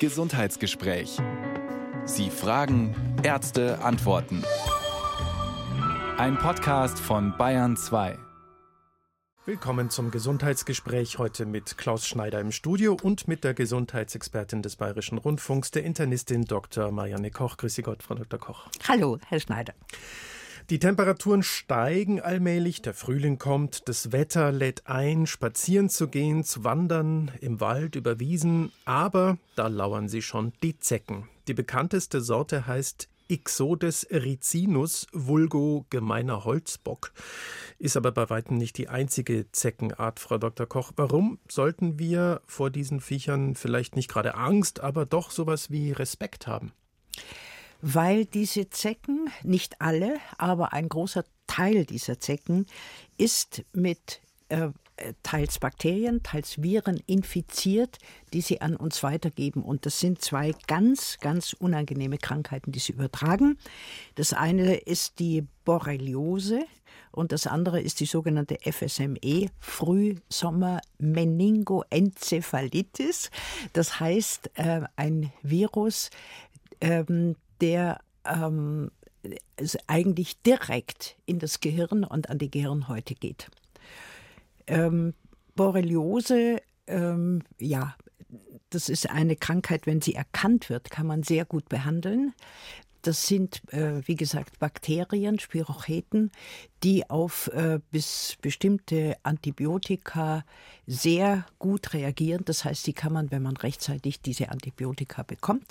Gesundheitsgespräch. Sie fragen, Ärzte antworten. Ein Podcast von Bayern 2. Willkommen zum Gesundheitsgespräch heute mit Klaus Schneider im Studio und mit der Gesundheitsexpertin des Bayerischen Rundfunks, der Internistin Dr. Marianne Koch. Grüße Gott, Frau Dr. Koch. Hallo, Herr Schneider. Die Temperaturen steigen allmählich, der Frühling kommt, das Wetter lädt ein, spazieren zu gehen, zu wandern, im Wald, über Wiesen, aber da lauern sie schon, die Zecken. Die bekannteste Sorte heißt Ixodes ricinus, vulgo gemeiner Holzbock, ist aber bei weitem nicht die einzige Zeckenart, Frau Dr. Koch. Warum sollten wir vor diesen Viechern vielleicht nicht gerade Angst, aber doch sowas wie Respekt haben? Weil diese Zecken, nicht alle, aber ein großer Teil dieser Zecken ist mit äh, teils Bakterien, teils Viren infiziert, die sie an uns weitergeben. Und das sind zwei ganz, ganz unangenehme Krankheiten, die sie übertragen. Das eine ist die Borreliose und das andere ist die sogenannte FSME, Frühsommer Meningoenzephalitis. Das heißt, äh, ein Virus, ähm, der ähm, eigentlich direkt in das Gehirn und an die Gehirnhäute geht. Ähm, Borreliose, ähm, ja, das ist eine Krankheit, wenn sie erkannt wird, kann man sehr gut behandeln. Das sind, äh, wie gesagt, Bakterien, Spirocheten, die auf äh, bis bestimmte Antibiotika sehr gut reagieren. Das heißt, die kann man, wenn man rechtzeitig diese Antibiotika bekommt,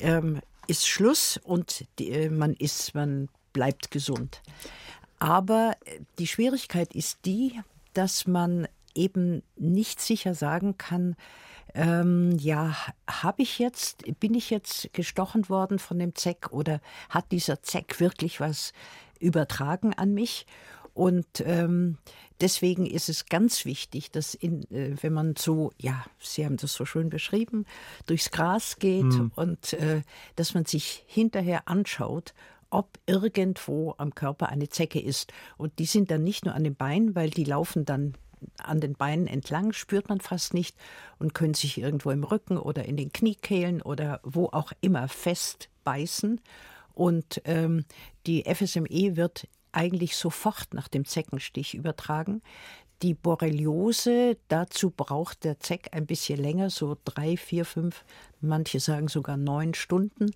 ähm, ist Schluss und die, äh, man ist, man bleibt gesund. Aber äh, die Schwierigkeit ist die, dass man eben nicht sicher sagen kann, ähm, ja, habe ich jetzt, bin ich jetzt gestochen worden von dem Zeck oder hat dieser Zeck wirklich was übertragen an mich? Und ähm, deswegen ist es ganz wichtig, dass in, äh, wenn man so, ja, Sie haben das so schön beschrieben, durchs Gras geht mhm. und äh, dass man sich hinterher anschaut, ob irgendwo am Körper eine Zecke ist. Und die sind dann nicht nur an den Beinen, weil die laufen dann an den Beinen entlang, spürt man fast nicht und können sich irgendwo im Rücken oder in den Kniekehlen oder wo auch immer festbeißen. Und ähm, die FSME wird eigentlich sofort nach dem Zeckenstich übertragen. Die Borreliose, dazu braucht der Zeck ein bisschen länger, so drei, vier, fünf, manche sagen sogar neun Stunden,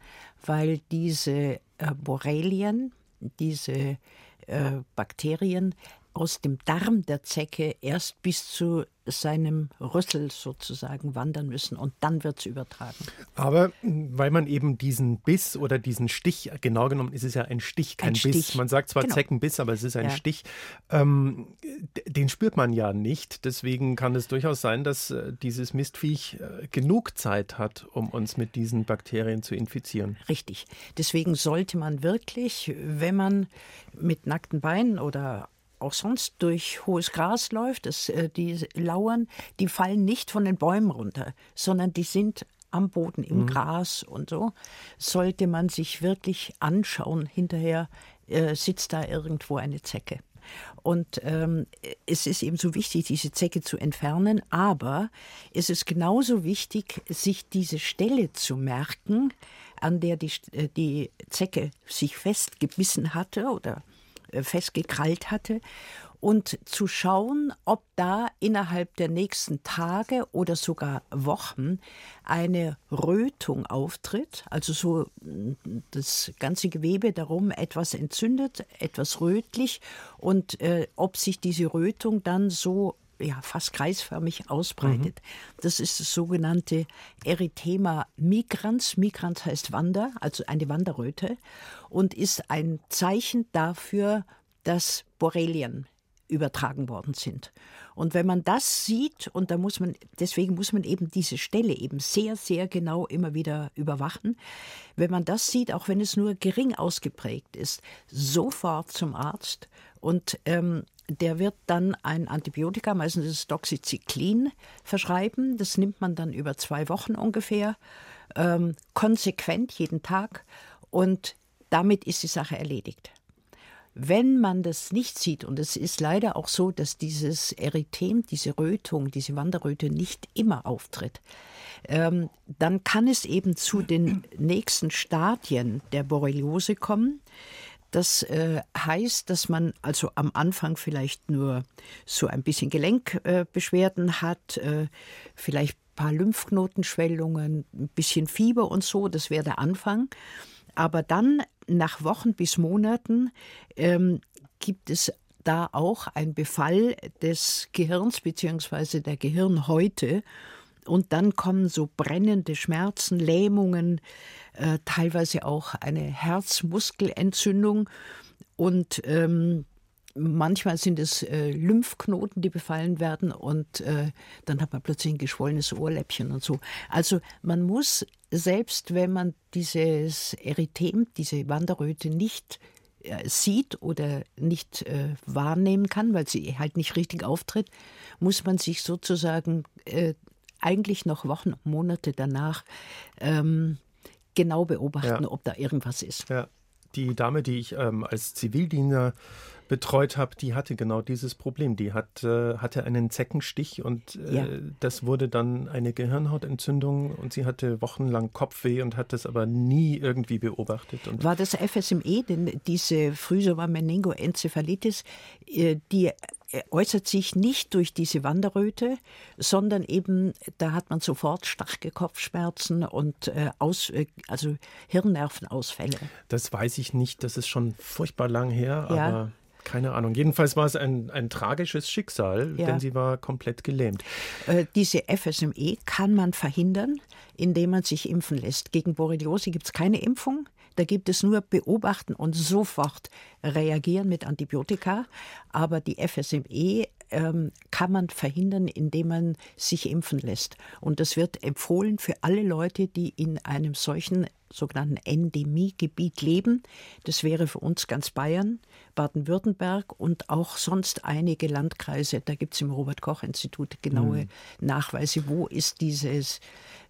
weil diese äh, Borrelien, diese äh, Bakterien aus dem Darm der Zecke erst bis zu seinem Rüssel sozusagen wandern müssen und dann wird es übertragen. Aber weil man eben diesen Biss oder diesen Stich, genau genommen ist es ja ein Stich, kein ein Biss. Stich. Man sagt zwar genau. Zeckenbiss, aber es ist ein ja. Stich. Ähm, den spürt man ja nicht. Deswegen kann es durchaus sein, dass äh, dieses Mistviech äh, genug Zeit hat, um uns mit diesen Bakterien zu infizieren. Richtig. Deswegen sollte man wirklich, wenn man mit nackten Beinen oder auch sonst durch hohes Gras läuft, das, äh, die lauern, die fallen nicht von den Bäumen runter, sondern die sind am Boden, im mhm. Gras und so, sollte man sich wirklich anschauen. Hinterher äh, sitzt da irgendwo eine Zecke. Und ähm, es ist eben so wichtig, diese Zecke zu entfernen, aber es ist genauso wichtig, sich diese Stelle zu merken, an der die, äh, die Zecke sich festgebissen hatte oder festgekrallt hatte und zu schauen, ob da innerhalb der nächsten Tage oder sogar Wochen eine Rötung auftritt, also so mm, das ganze Gewebe darum etwas entzündet, etwas rötlich und äh, ob sich diese Rötung dann so ja, fast kreisförmig ausbreitet. Mhm. Das ist das sogenannte Erythema migrans. Migrans heißt Wander, also eine Wanderröte und ist ein Zeichen dafür, dass Borrelien übertragen worden sind. Und wenn man das sieht, und da muss man, deswegen muss man eben diese Stelle eben sehr, sehr genau immer wieder überwachen, wenn man das sieht, auch wenn es nur gering ausgeprägt ist, sofort zum Arzt und ähm, der wird dann ein Antibiotika, meistens das Doxycyclin, verschreiben. Das nimmt man dann über zwei Wochen ungefähr, ähm, konsequent jeden Tag und damit ist die Sache erledigt. Wenn man das nicht sieht, und es ist leider auch so, dass dieses Erythem, diese Rötung, diese Wanderröte nicht immer auftritt, ähm, dann kann es eben zu den nächsten Stadien der Borreliose kommen. Das äh, heißt, dass man also am Anfang vielleicht nur so ein bisschen Gelenkbeschwerden äh, hat, äh, vielleicht ein paar Lymphknotenschwellungen, ein bisschen Fieber und so, das wäre der Anfang. Aber dann nach Wochen bis Monaten ähm, gibt es da auch einen Befall des Gehirns bzw. der Gehirnhäute. Und dann kommen so brennende Schmerzen, Lähmungen, äh, teilweise auch eine Herzmuskelentzündung. Und ähm, manchmal sind es äh, Lymphknoten, die befallen werden und äh, dann hat man plötzlich ein geschwollenes Ohrläppchen und so. Also man muss, selbst wenn man dieses Erythem, diese Wanderröte nicht äh, sieht oder nicht äh, wahrnehmen kann, weil sie halt nicht richtig auftritt, muss man sich sozusagen eigentlich noch Wochen, Monate danach ähm, genau beobachten, ja. ob da irgendwas ist. Ja. Die Dame, die ich ähm, als Zivildiener betreut habe, die hatte genau dieses Problem. Die hat, äh, hatte einen Zeckenstich und äh, ja. das wurde dann eine Gehirnhautentzündung und sie hatte wochenlang Kopfweh und hat das aber nie irgendwie beobachtet. Und War das FSME, denn diese Frühsommer-Meningoenzephalitis, äh, die äußert sich nicht durch diese Wanderröte, sondern eben, da hat man sofort starke Kopfschmerzen und äh, aus, äh, also Hirnnervenausfälle. Das weiß ich nicht, das ist schon furchtbar lang her, ja. aber keine Ahnung. Jedenfalls war es ein, ein tragisches Schicksal, ja. denn sie war komplett gelähmt. Äh, diese FSME kann man verhindern, indem man sich impfen lässt. Gegen Borreliose gibt es keine Impfung. Da gibt es nur beobachten und sofort reagieren mit Antibiotika. Aber die FSME ähm, kann man verhindern, indem man sich impfen lässt. Und das wird empfohlen für alle Leute, die in einem solchen sogenannten Endemiegebiet leben. Das wäre für uns ganz Bayern, Baden-Württemberg und auch sonst einige Landkreise. Da gibt es im Robert-Koch-Institut genaue mhm. Nachweise, wo ist dieses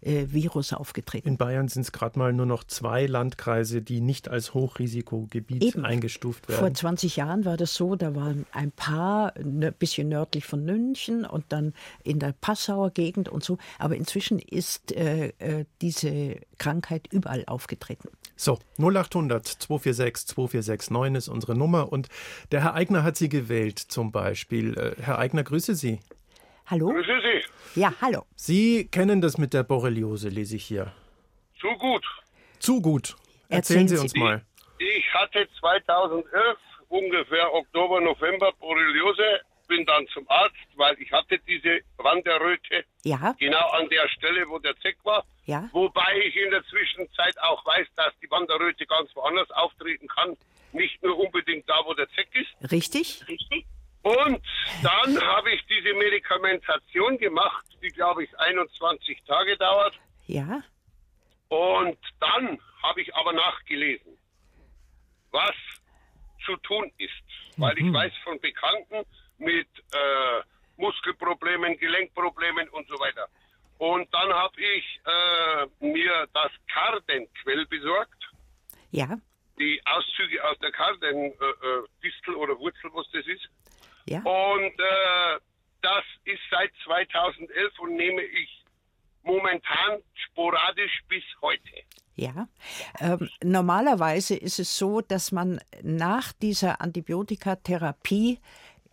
äh, Virus aufgetreten. In Bayern sind es gerade mal nur noch zwei Landkreise, die nicht als Hochrisikogebiet Eben. eingestuft werden. Vor 20 Jahren war das so, da waren ein paar ein bisschen nördlich von München und dann in der Passauer Gegend und so. Aber inzwischen ist äh, äh diese Krankheit überall aufgetreten. So, 0800 246 2469 ist unsere Nummer und der Herr Eigner hat Sie gewählt zum Beispiel. Äh, Herr Eigner, grüße Sie. Hallo? Grüße Sie. Ja, hallo. Sie kennen das mit der Borreliose, lese ich hier. Zu gut. Zu gut. Erzählen, Erzählen Sie uns mal. Ich hatte 2011 ungefähr Oktober, November Borreliose, bin dann zum Arzt, weil ich hatte diese Wanderröte ja. genau an der Stelle, wo der Zeck war. Ja. Wobei ich in der Zwischenzeit auch weiß, dass die Wanderröte ganz woanders auftreten kann. Nicht nur unbedingt da, wo der Zeck ist. Richtig. Richtig. Und dann habe ich diese Medikamentation gemacht, die glaube ich 21 Tage dauert. Ja. Und dann habe ich aber nachgelesen, was zu tun ist. Weil mhm. ich weiß von Bekannten mit äh, Muskelproblemen, Gelenkproblemen und so weiter. Und dann habe ich äh, mir das Kardenquell besorgt. Ja. Die Auszüge aus der Karden-Distel äh, äh oder Wurzel, was das ist. Ja. Und äh, das ist seit 2011 und nehme ich momentan sporadisch bis heute. Ja, ähm, normalerweise ist es so, dass man nach dieser Antibiotikatherapie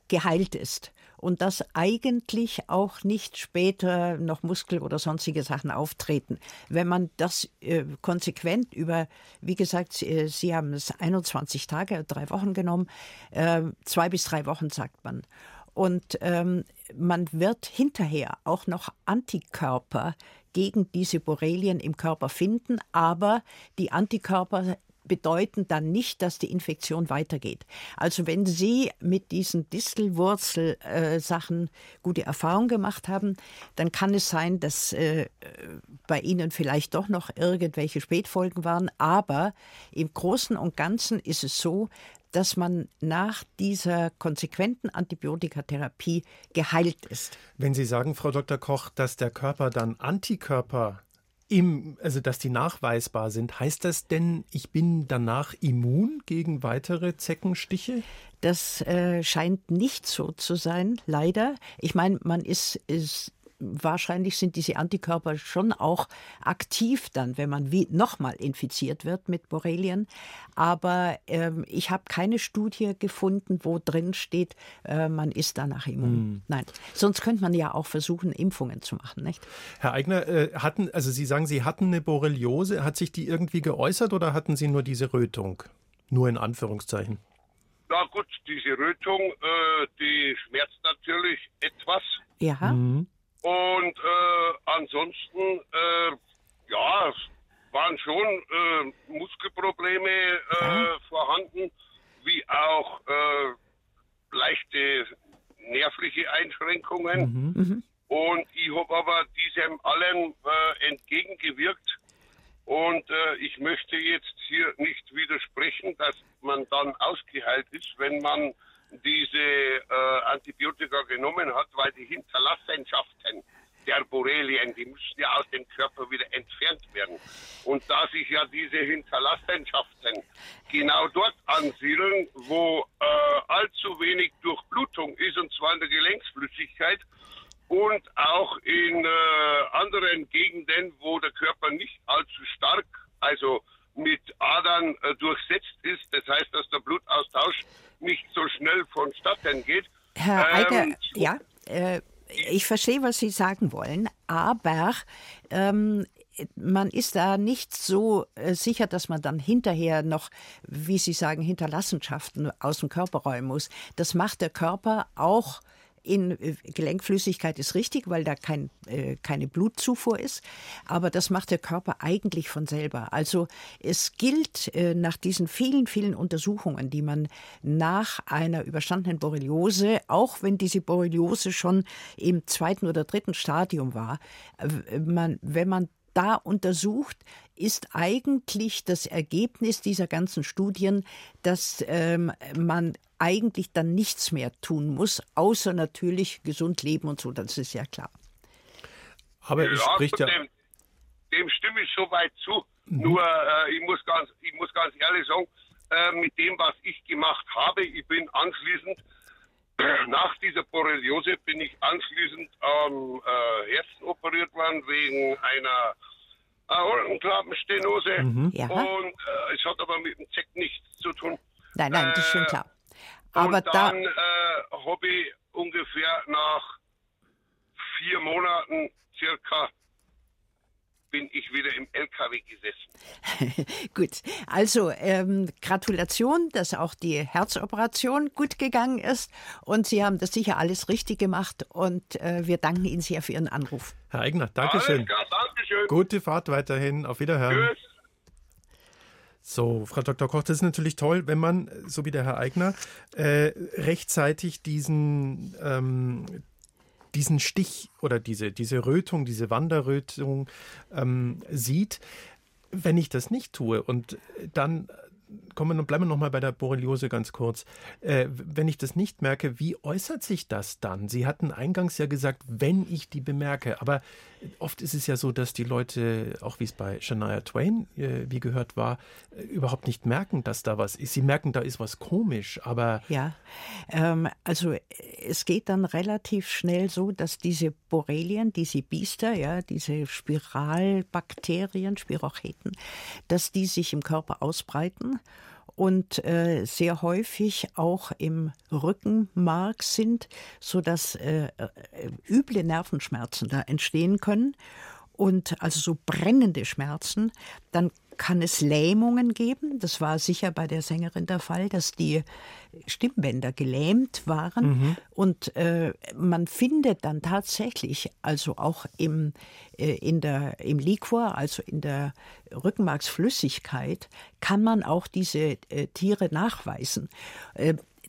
geheilt ist und dass eigentlich auch nicht später noch Muskel oder sonstige Sachen auftreten. Wenn man das äh, konsequent über, wie gesagt, Sie, äh, Sie haben es 21 Tage, drei Wochen genommen, äh, zwei bis drei Wochen sagt man. Und ähm, man wird hinterher auch noch Antikörper gegen diese Borrelien im Körper finden, aber die Antikörper bedeuten dann nicht, dass die Infektion weitergeht. Also wenn Sie mit diesen Distelwurzel-Sachen gute Erfahrungen gemacht haben, dann kann es sein, dass äh, bei Ihnen vielleicht doch noch irgendwelche Spätfolgen waren. Aber im Großen und Ganzen ist es so, dass man nach dieser konsequenten Antibiotikatherapie geheilt ist. Wenn Sie sagen, Frau Dr. Koch, dass der Körper dann Antikörper im, also dass die nachweisbar sind, heißt das denn, ich bin danach immun gegen weitere Zeckenstiche? Das äh, scheint nicht so zu sein, leider. Ich meine, man ist, ist wahrscheinlich sind diese Antikörper schon auch aktiv dann, wenn man wie nochmal infiziert wird mit Borrelien. Aber ähm, ich habe keine Studie gefunden, wo drin steht, äh, man ist danach immun. Hm. Nein, sonst könnte man ja auch versuchen, Impfungen zu machen, nicht? Herr Eigner, äh, hatten, also Sie sagen, Sie hatten eine Borreliose. Hat sich die irgendwie geäußert oder hatten Sie nur diese Rötung? Nur in Anführungszeichen. Na gut, diese Rötung, äh, die schmerzt natürlich etwas. Ja. Mhm. Und äh, ansonsten, äh, ja, waren schon äh, Muskelprobleme äh, vorhanden, wie auch äh, leichte nervliche Einschränkungen. Mhm. Mhm. Und ich habe aber diesem allen äh, entgegengewirkt. Und äh, ich möchte jetzt hier nicht widersprechen, dass man dann ausgeheilt ist, wenn man diese äh, Antibiotika genommen hat, weil die Hinterlassenschaften der Borrelien, die müssen ja aus dem Körper wieder entfernt werden. Und da sich ja diese Hinterlassenschaften genau dort ansiedeln, wo äh, allzu wenig Durchblutung ist, und zwar in der Gelenksflüssigkeit und auch in äh, anderen Gegenden, wo der Körper nicht allzu stark, also mit Adern äh, durchsetzt ist. Das heißt, dass der Blutaustausch nicht so schnell vonstatten geht. Herr ähm, Eiger, ja, äh, ich verstehe, was Sie sagen wollen, aber ähm, man ist da nicht so äh, sicher, dass man dann hinterher noch, wie Sie sagen, Hinterlassenschaften aus dem Körper räumen muss. Das macht der Körper auch in äh, Gelenkflüssigkeit ist richtig, weil da kein, äh, keine Blutzufuhr ist. Aber das macht der Körper eigentlich von selber. Also es gilt äh, nach diesen vielen, vielen Untersuchungen, die man nach einer überstandenen Borreliose, auch wenn diese Borreliose schon im zweiten oder dritten Stadium war, äh, man, wenn man da untersucht, ist eigentlich das Ergebnis dieser ganzen Studien, dass ähm, man eigentlich dann nichts mehr tun muss, außer natürlich gesund leben und so, das ist ja klar. Aber es ja, spricht ja. Dem, dem, stimme ich soweit zu. Mhm. Nur, äh, ich, muss ganz, ich muss ganz ehrlich sagen, äh, mit dem, was ich gemacht habe, ich bin anschließend nach dieser Borreliose bin ich anschließend am äh, Herzen operiert worden wegen einer Aortenklappenstenose. Mhm. Ja. Und äh, es hat aber mit dem Zeck nichts zu tun. Nein, nein, das ist schon äh, klar. Aber und dann da äh, habe ich ungefähr nach vier Monaten circa bin ich wieder im LKW gesessen. gut, also ähm, Gratulation, dass auch die Herzoperation gut gegangen ist und Sie haben das sicher alles richtig gemacht und äh, wir danken Ihnen sehr für Ihren Anruf. Herr Eigner, Dankeschön. Klar, Dankeschön. Gute Fahrt weiterhin, auf Wiederhören. Tschüss. So, Frau Dr. Koch, das ist natürlich toll, wenn man, so wie der Herr Eigner, äh, rechtzeitig diesen, ähm, diesen Stich oder diese, diese Rötung, diese Wanderrötung ähm, sieht. Wenn ich das nicht tue und dann kommen wir, bleiben wir noch mal bei der Borreliose ganz kurz. Äh, wenn ich das nicht merke, wie äußert sich das dann? Sie hatten eingangs ja gesagt, wenn ich die bemerke. Aber oft ist es ja so, dass die Leute, auch wie es bei Shania Twain, äh, wie gehört war, äh, überhaupt nicht merken, dass da was ist. Sie merken, da ist was komisch, aber. Ja, ähm, also es geht dann relativ schnell so, dass diese Borrelien, diese Biester, ja, diese Spiralbakterien, Spirocheten, dass die sich im Körper ausbreiten und äh, sehr häufig auch im Rückenmark sind, sodass äh, äh, üble Nervenschmerzen da entstehen können. Und also so brennende Schmerzen, dann kann es Lähmungen geben. Das war sicher bei der Sängerin der Fall, dass die Stimmbänder gelähmt waren. Mhm. Und äh, man findet dann tatsächlich, also auch im, äh, in der, im Liquor, also in der Rückenmarksflüssigkeit, kann man auch diese äh, Tiere nachweisen.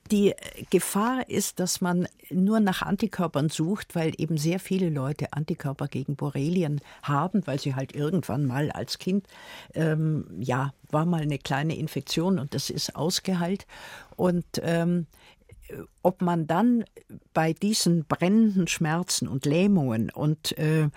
Äh, die Gefahr ist, dass man nur nach Antikörpern sucht, weil eben sehr viele Leute Antikörper gegen Borrelien haben, weil sie halt irgendwann mal als Kind, ähm, ja, war mal eine kleine Infektion und das ist ausgeheilt. Und ähm, ob man dann bei diesen brennenden Schmerzen und Lähmungen und äh,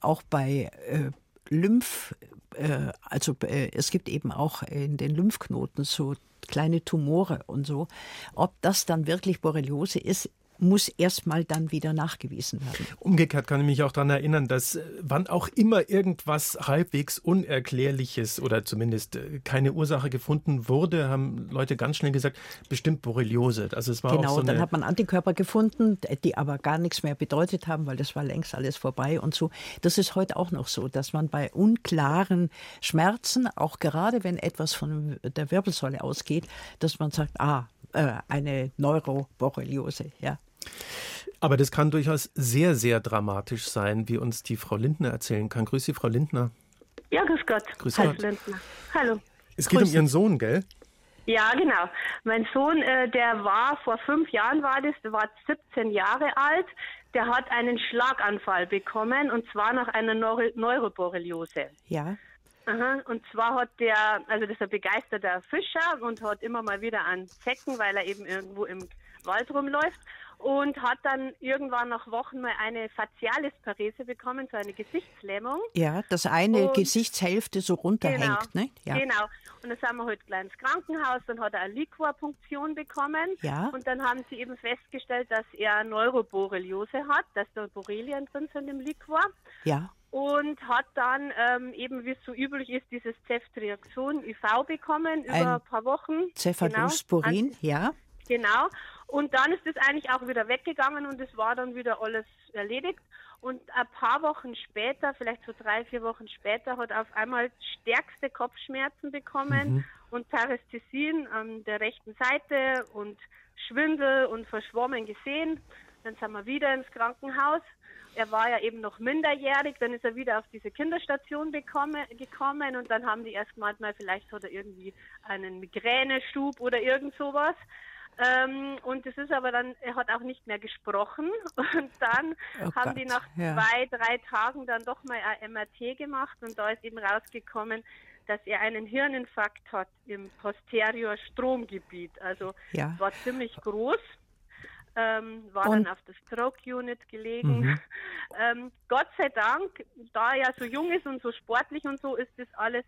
auch bei äh, Lymph, äh, also äh, es gibt eben auch in den Lymphknoten so kleine Tumore und so. Ob das dann wirklich Borreliose ist, muss erstmal dann wieder nachgewiesen werden. Umgekehrt kann ich mich auch daran erinnern, dass äh, wann auch immer irgendwas halbwegs Unerklärliches oder zumindest äh, keine Ursache gefunden wurde, haben Leute ganz schnell gesagt, bestimmt Borreliose. Also es war genau, so dann hat man Antikörper gefunden, die aber gar nichts mehr bedeutet haben, weil das war längst alles vorbei und so. Das ist heute auch noch so, dass man bei unklaren Schmerzen, auch gerade wenn etwas von der Wirbelsäule ausgeht, dass man sagt, ah, äh, eine Neuroborreliose, ja. Aber das kann durchaus sehr, sehr dramatisch sein, wie uns die Frau Lindner erzählen kann. Grüß Sie, Frau Lindner. Ja, grüß Gott. Grüß Hallo, Gott. Lindner. Hallo. Es geht grüß um Ihren Sohn, gell? Ja, genau. Mein Sohn, äh, der war vor fünf Jahren war das, der war 17 Jahre alt. Der hat einen Schlaganfall bekommen und zwar nach einer Neuro Neuroborreliose. Ja. Aha, und zwar hat der, also das ist ein begeisterter Fischer und hat immer mal wieder an Zecken, weil er eben irgendwo im Wald rumläuft und hat dann irgendwann nach Wochen mal eine Facialisparese bekommen, so eine Gesichtslähmung. Ja, dass eine und Gesichtshälfte so runterhängt, genau, ne? Ja. Genau. Und dann sind wir heute gleich ins Krankenhaus, dann hat er eine Liquorpunktion bekommen. Ja. Und dann haben sie eben festgestellt, dass er Neuroborreliose hat, dass da Borrelien drin sind im Liquor. Ja und hat dann ähm, eben, wie es so üblich ist, dieses Ceftriaxon IV bekommen über ein, ein paar Wochen. Cephalosporin, genau. ja. Genau. Und dann ist es eigentlich auch wieder weggegangen und es war dann wieder alles erledigt. Und ein paar Wochen später, vielleicht so drei, vier Wochen später, hat er auf einmal stärkste Kopfschmerzen bekommen mhm. und Parästhesien an der rechten Seite und Schwindel und verschwommen gesehen. Dann sind wir wieder ins Krankenhaus. Er war ja eben noch minderjährig, dann ist er wieder auf diese Kinderstation bekomme, gekommen und dann haben die erst gemeint, mal vielleicht hat er irgendwie einen Migräneschub oder irgend sowas. Ähm, und es ist aber dann, er hat auch nicht mehr gesprochen. Und dann oh haben Gott, die nach ja. zwei, drei Tagen dann doch mal ein MRT gemacht und da ist eben rausgekommen, dass er einen Hirninfarkt hat im Posterior Stromgebiet. Also ja. war ziemlich groß. Ähm, war und, dann auf der Stroke Unit gelegen. Mhm. Ähm, Gott sei Dank, da er so jung ist und so sportlich und so, ist das alles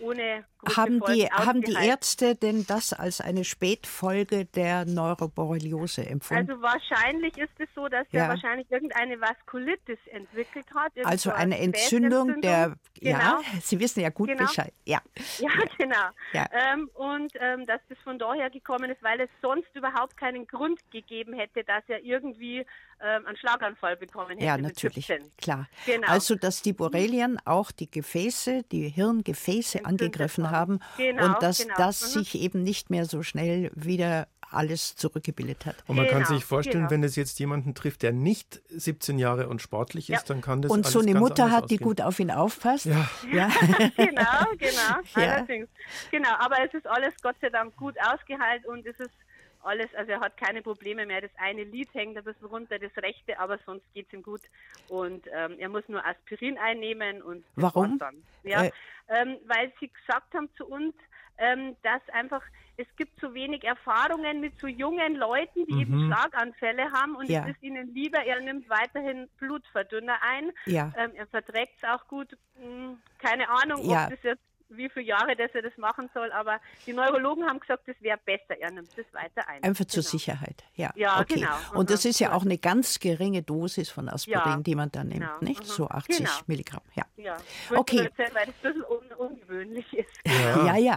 ohne haben die, haben die Ärzte denn das als eine Spätfolge der Neuroborreliose empfunden? Also wahrscheinlich ist es so, dass ja. er wahrscheinlich irgendeine Vaskulitis entwickelt hat. Also eine Entzündung, der, genau. ja, Sie wissen ja gut genau. Bescheid. Ja, ja genau. Ja. Ähm, und ähm, dass das von daher gekommen ist, weil es sonst überhaupt keinen Grund gegeben hätte, dass er irgendwie ähm, einen Schlaganfall bekommen hätte. Ja, natürlich, klar. Genau. Also, dass die Borrelien auch die Gefäße, die Hirngefäße angegriffen haben genau, und dass genau. das mhm. sich eben nicht mehr so schnell wieder alles zurückgebildet hat. Und man genau, kann sich vorstellen, genau. wenn es jetzt jemanden trifft, der nicht 17 Jahre und sportlich ist, ja. dann kann das Und so eine Mutter hat, die gut auf ihn aufpasst. Ja, ja. genau, genau. Ja. Allerdings. Genau, aber es ist alles Gott sei Dank gut ausgeheilt und es ist alles, also er hat keine Probleme mehr. Das eine Lied hängt ein bisschen runter, das rechte, aber sonst geht es ihm gut. Und ähm, er muss nur Aspirin einnehmen und Warum? Ja, äh, ähm, weil sie gesagt haben zu uns, ähm, dass einfach es gibt zu wenig Erfahrungen mit so jungen Leuten, die mhm. eben Schlaganfälle haben und ja. es ist ihnen lieber, er nimmt weiterhin Blutverdünner ein. Ja. Ähm, er verträgt es auch gut. Hm, keine Ahnung, ja. ob das jetzt wie viele Jahre, dass er das machen soll, aber die Neurologen haben gesagt, das wäre besser, er nimmt das weiter ein. Einfach genau. zur Sicherheit, ja. Ja, okay. genau. Und das ist ja auch eine ganz geringe Dosis von Aspirin, ja. die man dann nimmt, genau. nicht? So 80 genau. Milligramm, ja. ja. Okay. Erzählen, weil das ein bisschen un ungewöhnlich ist. Ja, ja. ja.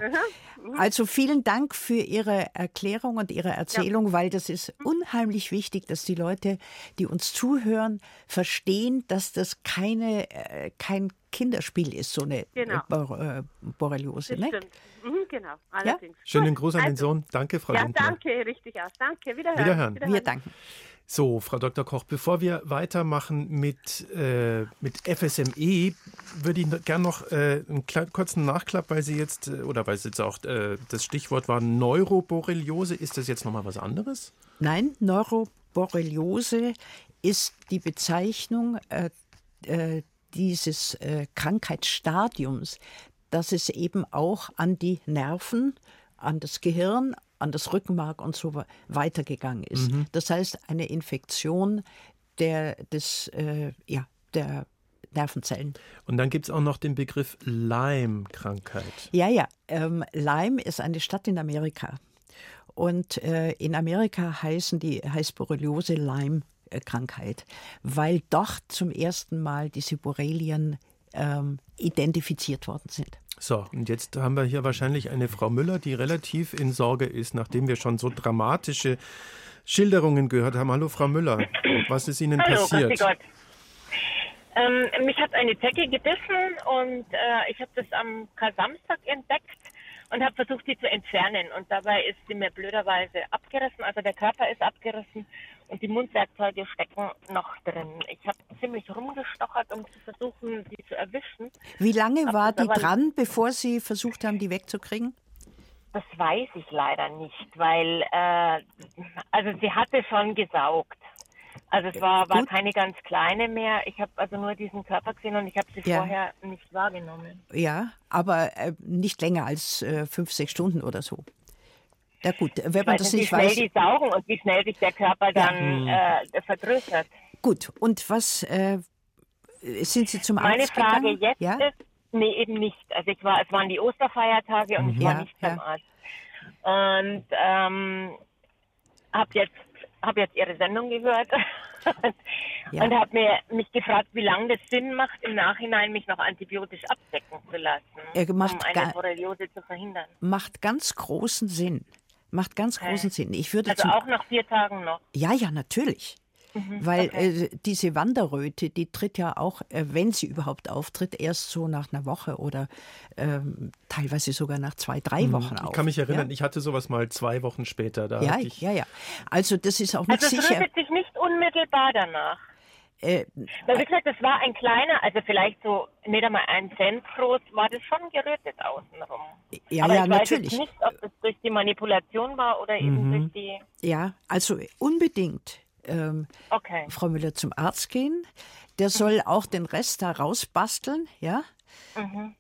Mhm. Also vielen Dank für Ihre Erklärung und Ihre Erzählung, weil das ist unheimlich wichtig, dass die Leute, die uns zuhören, verstehen, dass das keine, äh, kein Kinderspiel ist, so eine genau. Bor äh, Borreliose. Ne? Mhm, genau, allerdings. Ja? Schönen Gruß an den also, Sohn. Danke, Frau Ja, Lindner. danke, richtig aus. Danke, wiederhören. Wiederhören. wiederhören. Wir danken. So, Frau Dr. Koch, bevor wir weitermachen mit, äh, mit FSME, würde ich gerne noch äh, einen kurzen Nachklapp, weil Sie jetzt, äh, oder weil es jetzt auch äh, das Stichwort war Neuroborreliose. Ist das jetzt nochmal was anderes? Nein, Neuroborreliose ist die Bezeichnung äh, äh, dieses äh, Krankheitsstadiums, dass es eben auch an die Nerven, an das Gehirn, an das Rückenmark und so weitergegangen ist. Mhm. Das heißt, eine Infektion der, des, äh, ja, der, Nervenzellen. Und dann gibt es auch noch den Begriff Lyme-Krankheit. Ja, ja. Ähm, Lyme ist eine Stadt in Amerika. Und äh, in Amerika heißen die, heißt Borreliose Lyme-Krankheit, weil dort zum ersten Mal diese Borrelien ähm, identifiziert worden sind. So, und jetzt haben wir hier wahrscheinlich eine Frau Müller, die relativ in Sorge ist, nachdem wir schon so dramatische Schilderungen gehört haben. Hallo, Frau Müller, was ist Ihnen Hallo, passiert? Gott. Ähm, mich hat eine Zecke gebissen und äh, ich habe das am Samstag entdeckt und habe versucht, sie zu entfernen. Und dabei ist sie mir blöderweise abgerissen, also der Körper ist abgerissen und die Mundwerkzeuge stecken noch drin. Ich habe ziemlich rumgestochert, um zu versuchen, sie zu erwischen. Wie lange war die dran, bevor Sie versucht haben, die wegzukriegen? Das weiß ich leider nicht, weil äh, also sie hatte schon gesaugt. Also es war, war Gut. keine ganz kleine mehr. Ich habe also nur diesen Körper gesehen und ich habe sie Ja. vorher nicht wahrgenommen. Ja, aber äh, nicht länger als äh, fünf, sechs Stunden oder so. Ja gut, wenn man weiß das nicht, wie nicht schnell weiß. die saugen und wie schnell sich der Körper dann äh, vergrößert. Gut, und was äh, sind Sie zum Meine Arzt Frage gegangen? jetzt ja? ist, nee, eben nicht. Also ich war, es waren die Osterfeiertage und ich war Ja, nicht beim ja. Arzt. Und ähm, habe jetzt, hab jetzt Ihre Sendung gehört Ja. und habe mir mich gefragt, wie lange das Sinn macht, im Nachhinein mich noch antibiotisch abdecken zu lassen, Er macht um eine Borreliose zu verhindern. Macht ganz großen Sinn. Macht ganz Okay. großen Sinn. Ich würde Also zum auch nach vier Tagen noch. Ja, ja, natürlich. Weil äh, diese Wanderröte, die tritt ja auch, äh, wenn sie überhaupt auftritt, erst so nach einer Woche oder ähm, teilweise sogar nach zwei, drei Wochen auf. Ich kann mich erinnern, Ja, ich hatte sowas mal zwei Wochen später. Da ja, hatte ich, ja, ja. Also das ist auch nicht Also es sicher. rüttet sich nicht unmittelbar danach. Äh, Weil wie gesagt, das war ein kleiner, also vielleicht so nicht einmal ein Cent groß, war das schon gerötet außenrum. ja, Aber ja, ich weiß natürlich. jetzt nicht, ob das durch die Manipulation war oder eben durch die. Ja, also unbedingt, ähm, Okay. Frau Müller, zum Arzt gehen. Der soll auch den Rest da rausbasteln, ja.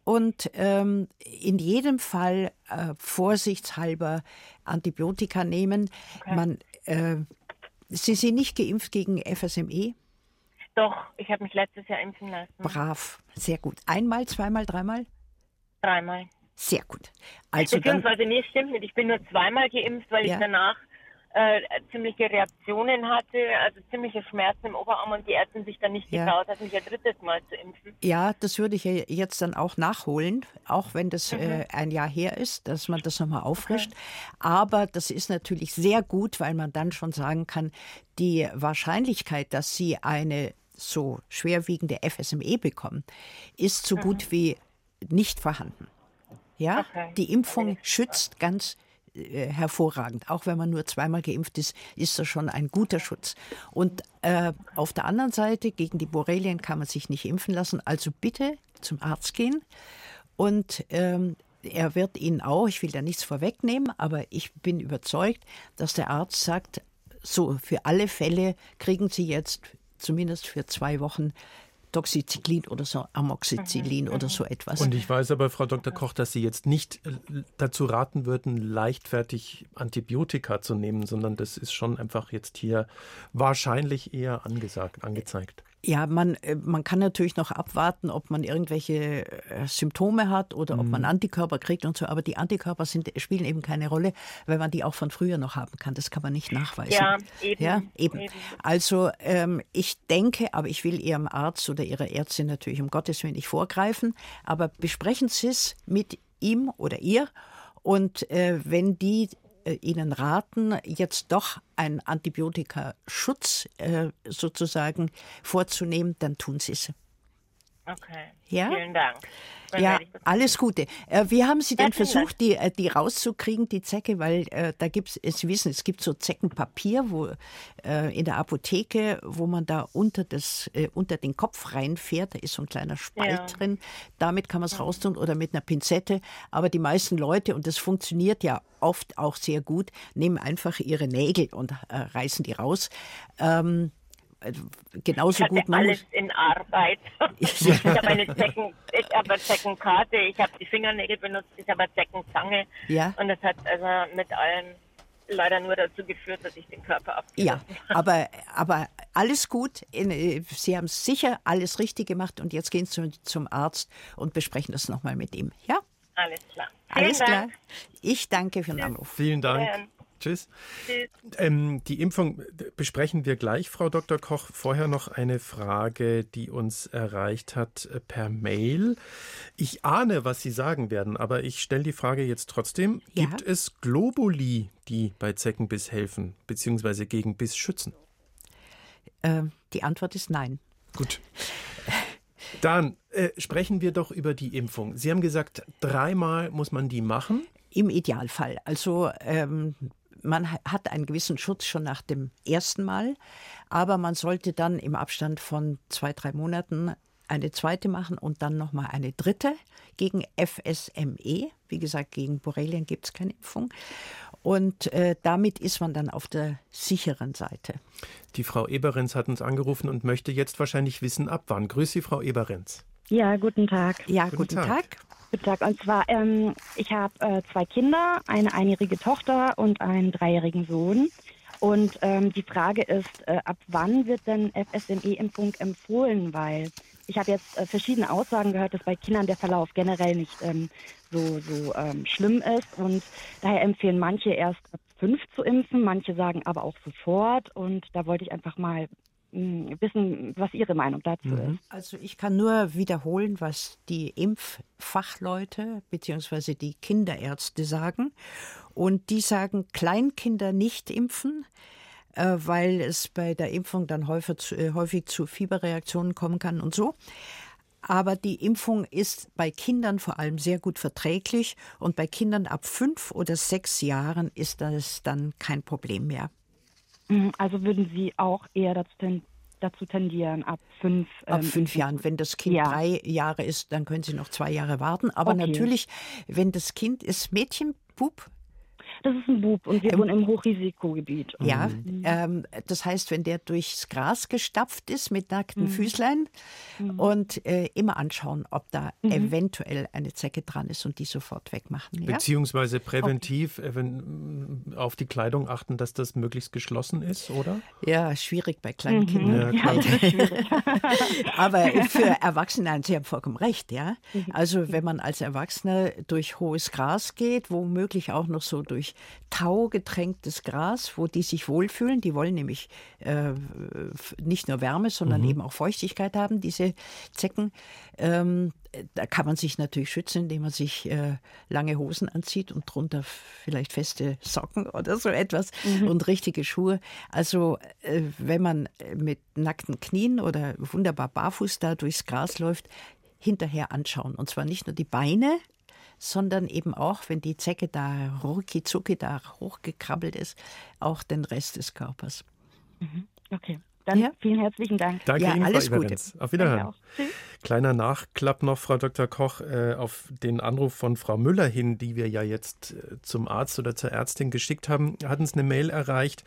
Und ähm, in jedem Fall äh, vorsichtshalber Antibiotika nehmen. Man, äh, Sie sind nicht geimpft gegen FSME? Doch, ich habe mich letztes Jahr impfen lassen. Brav, sehr gut. Einmal, zweimal, dreimal? Dreimal. Sehr gut. Also dann, Beziehungsweise, nee, stimmt nicht. Ich bin nur zweimal geimpft, weil Ja. ich danach äh, ziemliche Reaktionen hatte, also ziemliche Schmerzen im Oberarm und die Ärzte sich dann nicht Ja. getraut hat, mich ein drittes Mal zu impfen. ja, das würde ich jetzt dann auch nachholen, auch wenn das äh, ein Jahr her ist, dass man das nochmal auffrischt. Aber das ist natürlich sehr gut, weil man dann schon sagen kann, die Wahrscheinlichkeit, dass Sie eine so schwerwiegende FSME bekommen, ist so gut wie nicht vorhanden. Ja, Okay. die Impfung schützt ganz äh, hervorragend. Auch wenn man nur zweimal geimpft ist, ist das schon ein guter Schutz. Und äh, auf der anderen Seite, gegen die Borrelien kann man sich nicht impfen lassen. Also bitte zum Arzt gehen. Und ähm, er wird Ihnen auch, ich will da nichts vorwegnehmen, aber ich bin überzeugt, dass der Arzt sagt, so für alle Fälle kriegen Sie jetzt zumindest für zwei Wochen Doxycyclin oder so, Amoxicillin oder so etwas. und ich weiß aber, Frau Dr. Koch, dass Sie jetzt nicht äh, dazu raten würden, leichtfertig Antibiotika zu nehmen, sondern das ist schon einfach jetzt hier wahrscheinlich eher angesagt, angezeigt. Ja, man, äh, man kann natürlich noch abwarten, ob man irgendwelche äh, Symptome hat oder ob man Antikörper kriegt und so, aber die Antikörper sind, spielen eben keine Rolle, weil man die auch von früher noch haben kann. Das kann man nicht nachweisen. Ja, eben, Ja, eben. eben. Also ähm, ich denke, aber ich will Ihrem Arzt oder Ihrer Ärztin natürlich um Gottes Willen nicht vorgreifen, aber besprechen Sie es mit ihm oder ihr und äh, wenn die Ihnen raten, jetzt doch einen Antibiotikaschutz äh, sozusagen vorzunehmen, dann tun Sie es. Okay. Ja? Vielen Dank. Dann Ja, alles Gute. Äh, wie haben Sie denn Herzlichen versucht, die, äh, die rauszukriegen, die Zecke? Weil äh, da gibt es, Sie wissen, es gibt so Zeckenpapier wo, äh, in der Apotheke, wo man da unter, das, äh, unter den Kopf reinfährt. Da ist so ein kleiner Spalt Ja. drin. Damit kann man es raustun oder mit einer Pinzette. Aber die meisten Leute, und das funktioniert ja oft auch sehr gut, nehmen einfach ihre Nägel und äh, reißen die raus. Ähm, äh, genauso Ich hatte gut man alles muss, in Arbeit. ich habe eine Zecken, ich habe eine Zeckenkarte, ich habe die Fingernägel benutzt, ich habe eine Zeckenzange. Ja. Und das hat also mit allen leider nur dazu geführt, dass ich den Körper abgerissen Ja, aber, aber alles gut. Äh, Sie haben sicher alles richtig gemacht und jetzt gehen Sie zum Arzt und besprechen das nochmal mit ihm. Ja? Alles klar. Alles Vielen klar. Dank. Ich danke für den Anruf. Vielen Dank. Wiederhören. Tschüss. Ähm, die Impfung besprechen wir gleich, Frau Dr. Koch. Vorher noch eine Frage, die uns erreicht hat äh, per Mail. Ich ahne, was Sie sagen werden, aber ich stelle die Frage jetzt trotzdem. Ja. Gibt es Globuli, die bei Zeckenbiss helfen, beziehungsweise gegen Biss schützen? Ähm, die Antwort ist nein. Gut. Dann äh, sprechen wir doch über die Impfung. Sie haben gesagt, dreimal muss man die machen. Im Idealfall. Also ähm, man ha- hat einen gewissen Schutz schon nach dem ersten Mal, aber man sollte dann im Abstand von zwei, drei Monaten eine zweite machen und dann nochmal eine dritte gegen FSME. Wie gesagt, gegen Borrelien gibt es keine Impfung. Und äh, damit ist man dann auf der sicheren Seite. Die Frau Eberenz hat uns angerufen und möchte jetzt wahrscheinlich wissen, ab wann. Grüß Sie, Frau Eberenz. Ja, guten Tag. Ja, Guten guten, Tag. Tag. Guten Tag. Und zwar, ähm, ich habe äh, zwei Kinder, eine einjährige Tochter und einen dreijährigen Sohn. Und ähm, die Frage ist, äh, ab wann wird denn FSME-Impfung empfohlen? Weil ich habe jetzt äh, verschiedene Aussagen gehört, dass bei Kindern der Verlauf generell nicht ähm, so, so ähm, schlimm ist. Und daher empfehlen manche erst ab fünf zu impfen, manche sagen aber auch sofort. Und da wollte ich einfach mal wissen, was Ihre Meinung dazu ist. Also ich kann nur wiederholen, was die Impffachleute bzw. die Kinderärzte sagen. Und die sagen, Kleinkinder nicht impfen, äh, weil es bei der Impfung dann häufig zu, äh, häufig zu Fieberreaktionen kommen kann und so. Aber die Impfung ist bei Kindern vor allem sehr gut verträglich und bei Kindern ab fünf oder sechs Jahren ist das dann kein Problem mehr. Mhm, Also würden Sie auch eher dazu, ten, dazu tendieren, ab fünf, Ab ähm, fünf Jahren. Wenn das Kind Ja. drei Jahre ist, dann können Sie noch zwei Jahre warten. Aber Okay. natürlich, wenn das Kind ist Mädchen, Bub, Das ist ein Bub und wir Ähm, wohnen im Hochrisikogebiet. ja, Mhm. ähm, das heißt, wenn der durchs Gras gestapft ist mit Mhm. nackten Füßlein und äh, immer anschauen, ob da Mhm. eventuell eine Zecke dran ist und die sofort wegmachen. Ja? Beziehungsweise präventiv even- auf die Kleidung achten, dass das möglichst geschlossen ist, oder? ja, schwierig bei kleinen Mhm. Kindern. Ja. Aber für Erwachsene haben Sie haben vollkommen recht, ja. Mhm. Also wenn man als Erwachsener durch hohes Gras geht, womöglich auch noch so durch Tau getränktes Gras, wo die sich wohlfühlen, die wollen nämlich äh, nicht nur Wärme, sondern Mhm. eben auch Feuchtigkeit haben, diese Zecken. Ähm, da kann man sich natürlich schützen, indem man sich äh, lange Hosen anzieht und drunter vielleicht feste Socken oder so etwas und richtige Schuhe. Also äh, wenn man mit nackten Knien oder wunderbar barfuß da durchs Gras läuft, hinterher anschauen. Und zwar nicht nur die Beine, sondern eben auch, wenn die Zecke da rucki zucki da hochgekrabbelt ist, auch den Rest des Körpers. Okay, dann Ja. vielen herzlichen Dank. Danke Ja, Ihnen, alles Frau Gute. Auf Danke Wiederhören. auch. Tschüss. Kleiner Nachklapp noch, Frau Dr. Koch, äh, auf den Anruf von Frau Müller hin, die wir ja jetzt äh, zum Arzt oder zur Ärztin geschickt haben, hat uns eine Mail erreicht.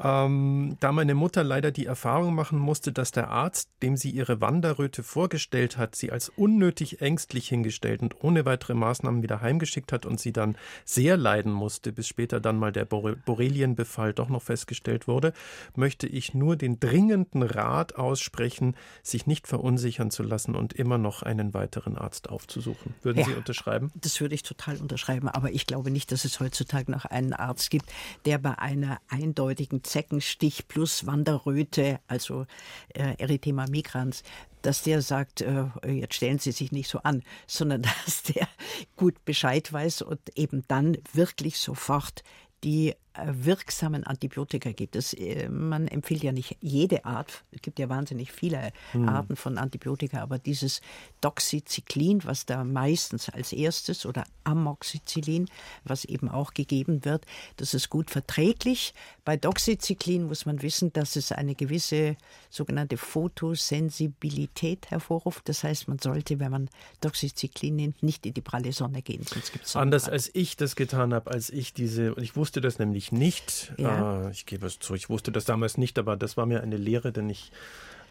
Ähm, da meine Mutter leider die Erfahrung machen musste, dass der Arzt, dem sie ihre Wanderröte vorgestellt hat, sie als unnötig ängstlich hingestellt und ohne weitere Maßnahmen wieder heimgeschickt hat und sie dann sehr leiden musste, bis später dann mal der Borrelienbefall doch noch festgestellt wurde, möchte ich nur den dringenden Rat aussprechen, sich nicht verunsichern zu lassen und immer noch einen weiteren Arzt aufzusuchen. Würden Ja. Sie unterschreiben? Das würde ich total unterschreiben, aber ich glaube nicht, dass es heutzutage noch einen Arzt gibt, der bei einer eindeutigen Zeckenstich plus Wanderröte, also äh, Erythema migrans, dass der sagt, äh, jetzt stellen Sie sich nicht so an, sondern dass der gut Bescheid weiß und eben dann wirklich sofort die wirksamen Antibiotika gibt. Es, äh, man empfiehlt ja nicht jede Art, es gibt ja wahnsinnig viele Arten von Antibiotika, aber dieses Doxycyclin, was da meistens als erstes oder Amoxicillin, was eben auch gegeben wird, das ist gut verträglich. Bei Doxycyclin muss man wissen, dass es eine gewisse sogenannte Photosensibilität hervorruft. Das heißt, man sollte, wenn man Doxycyclin nimmt, nicht in die pralle Sonne gehen, sonst gibt es Anders als ich das getan habe, als ich diese, und ich wusste das nämlich nicht, Ja. äh, ich gebe es zu, ich wusste das damals nicht, aber das war mir eine Lehre, denn ich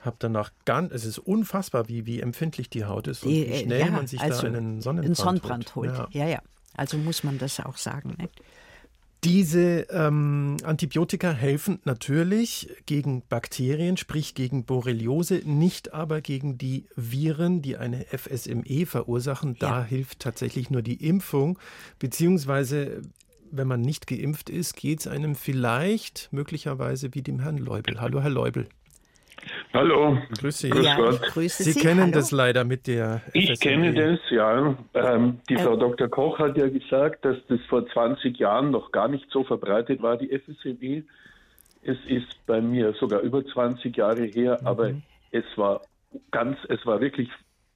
habe danach ganz, es ist unfassbar, wie, wie empfindlich die Haut ist und Die, wie äh, schnell ja, man sich also da einen Sonnenbrand, einen Sonnenbrand holt. Ja. Ja. ja, Also muss man das auch sagen. Ne? Diese ähm, Antibiotika helfen natürlich gegen Bakterien, sprich gegen Borreliose, nicht aber gegen die Viren, die eine FSME verursachen. Da ja. hilft tatsächlich nur die Impfung, beziehungsweise wenn man nicht geimpft ist, geht es einem vielleicht möglicherweise wie dem Herrn Leubel. Hallo, Herr Leubel. Hallo. Grüß Sie. Ja, grüße Sie, Sie kennen Hallo. das leider mit der. Ich FSME. kenne das, ja. Ähm, die Frau Dr. Koch hat ja gesagt, dass das vor 20 Jahren noch gar nicht so verbreitet war, die FSME. Es ist bei mir sogar über 20 Jahre her, mhm. aber es war ganz, es war wirklich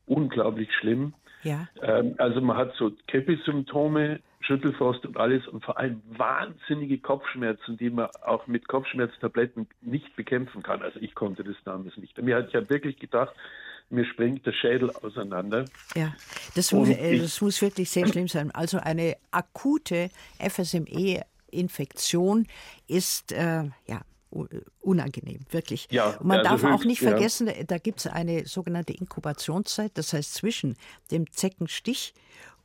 unglaublich schlimm. Ja. Ähm, also man hat so Grippesymptome, Schüttelfrost und alles und vor allem wahnsinnige Kopfschmerzen, die man auch mit Kopfschmerztabletten nicht bekämpfen kann. Also ich konnte das damals nicht. Mir hat, ich habe wirklich gedacht, mir springt der Schädel auseinander. Ja, das muss, äh, das muss wirklich sehr schlimm sein. Also eine akute FSME-Infektion ist äh, ja unangenehm, wirklich. Ja, Und man also darf höchst, auch nicht vergessen, ja. da gibt es eine sogenannte Inkubationszeit, das heißt zwischen dem Zeckenstich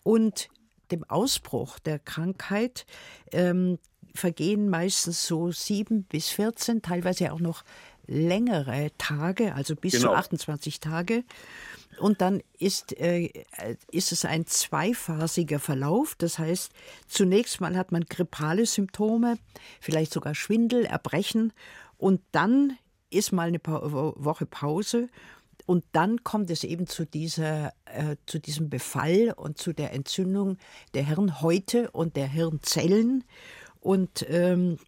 und dem Ausbruch der Krankheit ähm, vergehen meistens so sieben bis 14, teilweise auch noch längere Tage, also bis genau. zu 28 Tage. Und dann ist, äh, ist es ein zweiphasiger Verlauf. Das heißt, zunächst mal hat man grippale Symptome, vielleicht sogar Schwindel, Erbrechen. Und dann ist mal eine Woche Pause. Und dann kommt es eben zu, dieser, äh, zu diesem Befall und zu der Entzündung der Hirnhäute und der Hirnzellen. Und ähm,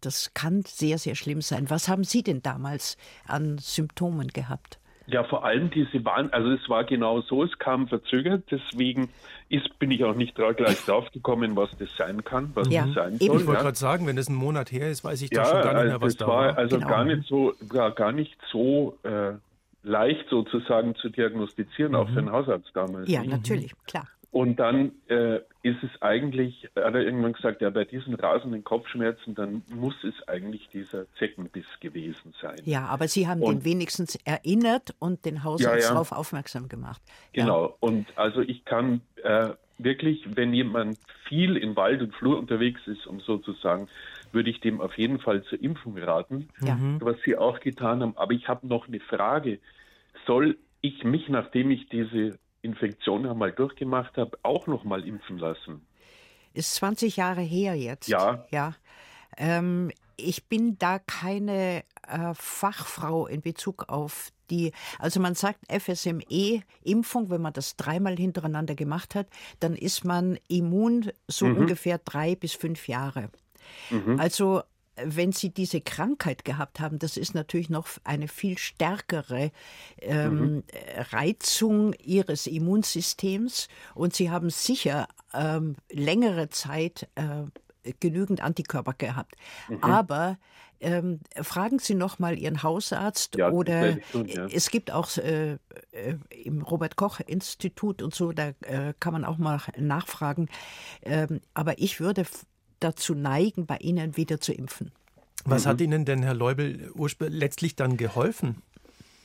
das kann sehr, sehr schlimm sein. Was haben Sie denn damals an Symptomen gehabt? Ja, vor allem diese Bahn, also es war genau so, es kam verzögert, deswegen ist, bin ich auch nicht gleich drauf gekommen, was das sein kann, was ja, das sein soll. Ich wollte ja. gerade sagen, wenn es ein Monat her ist, weiß ich ja, doch schon gar nicht mehr, was da war. war. Also genau. gar nicht so, gar, gar nicht so äh, leicht sozusagen zu diagnostizieren, mhm. auch für einen Hausarzt damals. Ja, natürlich, klar. Und dann äh, ist es eigentlich, hat er irgendwann gesagt, ja, bei diesen rasenden Kopfschmerzen, dann muss es eigentlich dieser Zeckenbiss gewesen sein. Ja, aber Sie haben und, den wenigstens erinnert und den Hausarzt ja, ja. darauf aufmerksam gemacht. Genau, ja. und also ich kann äh, wirklich, wenn jemand viel in Wald und Flur unterwegs ist, um sozusagen, würde ich dem auf jeden Fall zur Impfung raten, ja. was Sie auch getan haben. Aber ich habe noch eine Frage. Soll ich mich, nachdem ich diese Infektion einmal durchgemacht habe, auch noch mal impfen lassen? Ist 20 Jahre her jetzt. Ja. Ja. Ähm, ich bin da keine äh, Fachfrau in Bezug auf die, also man sagt FSME-Impfung, wenn man das dreimal hintereinander gemacht hat, dann ist man immun so mhm. ungefähr drei bis fünf Jahre. Mhm. Also wenn Sie diese Krankheit gehabt haben, das ist natürlich noch eine viel stärkere ähm, mhm. Reizung Ihres Immunsystems und Sie haben sicher ähm, längere Zeit äh, genügend Antikörper gehabt. Mhm. Aber ähm, fragen Sie noch mal Ihren Hausarzt ja, oder tun, ja. es gibt auch äh, äh, im Robert Koch Institut und so, da äh, kann man auch mal nachfragen. Ähm, aber ich würde dazu neigen, bei Ihnen wieder zu impfen. Was mhm. hat Ihnen denn, Herr Leubel, letztlich dann geholfen?